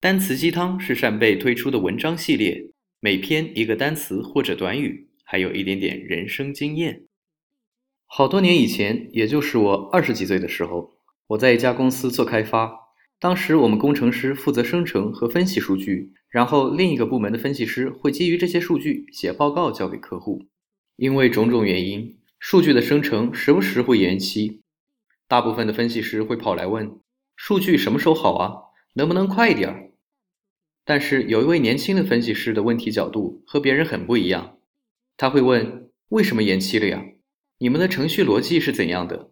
单词鸡汤是扇贝推出的文章系列，每篇一个单词或者短语，还有一点点人生经验。好多年以前，也就是我二十几岁的时候，我在一家公司做开发。当时我们工程师负责生成和分析数据，然后另一个部门的分析师会基于这些数据写报告交给客户。因为种种原因，数据的生成时不时会延期。大部分的分析师会跑来问：数据什么时候好啊？能不能快一点儿？但是有一位年轻的分析师的问题角度和别人很不一样，他会问：为什么延期了呀？你们的程序逻辑是怎样的？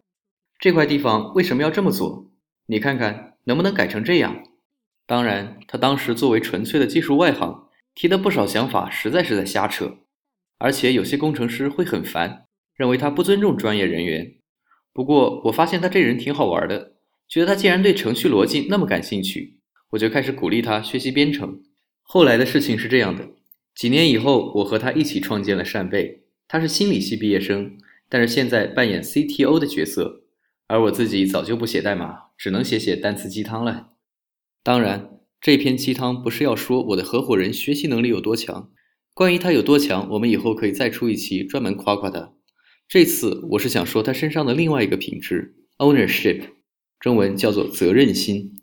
这块地方为什么要这么做？你看看能不能改成这样？当然，他当时作为纯粹的技术外行，提的不少想法实在是在瞎扯，而且有些工程师会很烦，认为他不尊重专业人员。不过我发现他这人挺好玩的，觉得他既然对程序逻辑那么感兴趣。我就开始鼓励他学习编程。后来的事情是这样的：几年以后，我和他一起创建了扇贝。他是心理系毕业生，但是现在扮演 CTO 的角色。而我自己早就不写代码，只能写写单词鸡汤了。当然，这篇鸡汤不是要说我的合伙人学习能力有多强。关于他有多强，我们以后可以再出一期专门夸夸他。这次我是想说他身上的另外一个品质 ——ownership，中文叫做责任心。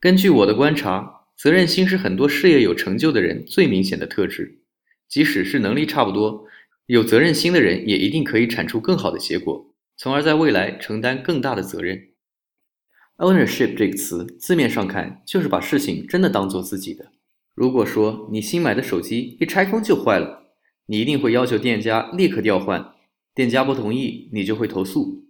根据我的观察，责任心是很多事业有成就的人最明显的特质。即使是能力差不多，有责任心的人也一定可以产出更好的结果，从而在未来承担更大的责任。Ownership 这个词字面上看就是把事情真的当做自己的。如果说你新买的手机一拆封就坏了，你一定会要求店家立刻调换，店家不同意，你就会投诉。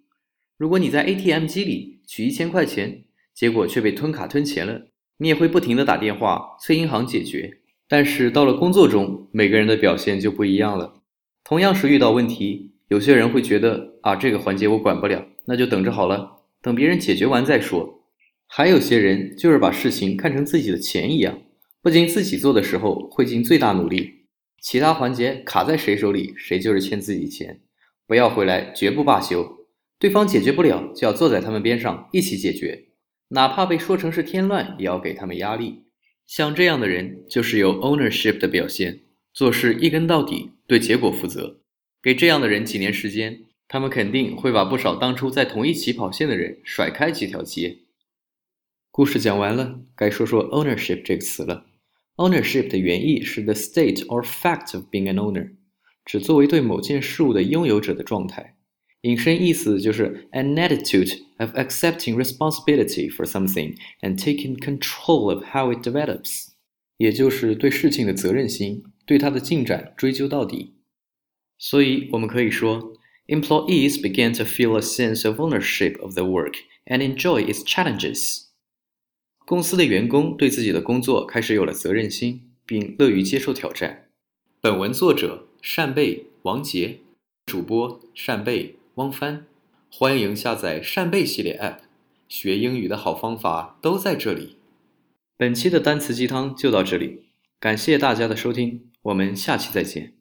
如果你在 ATM 机里取一千块钱，结果却被吞卡吞钱了，你也会不停的打电话催银行解决。但是到了工作中，每个人的表现就不一样了。同样是遇到问题，有些人会觉得啊这个环节我管不了，那就等着好了，等别人解决完再说。还有些人就是把事情看成自己的钱一样，不仅自己做的时候会尽最大努力，其他环节卡在谁手里，谁就是欠自己钱，不要回来绝不罢休。对方解决不了，就要坐在他们边上一起解决。哪怕被说成是添乱，也要给他们压力。像这样的人，就是有 ownership 的表现，做事一根到底，对结果负责。给这样的人几年时间，他们肯定会把不少当初在同一起跑线的人甩开几条街。故事讲完了，该说说 ownership 这个词了。ownership 的原意是 the state or fact of being an owner，指作为对某件事物的拥有者的状态。引申意思就是 an attitude of accepting responsibility for something and taking control of how it develops，也就是对事情的责任心，对它的进展追究到底。所以我们可以说，employees began to feel a sense of ownership of their work and enjoy its challenges。公司的员工对自己的工作开始有了责任心，并乐于接受挑战。本文作者扇贝王杰，主播扇贝。 汪帆，欢迎下载扇贝系列 App，学英语的好方法都在这里。本期的单词鸡汤就到这里，感谢大家的收听，我们下期再见。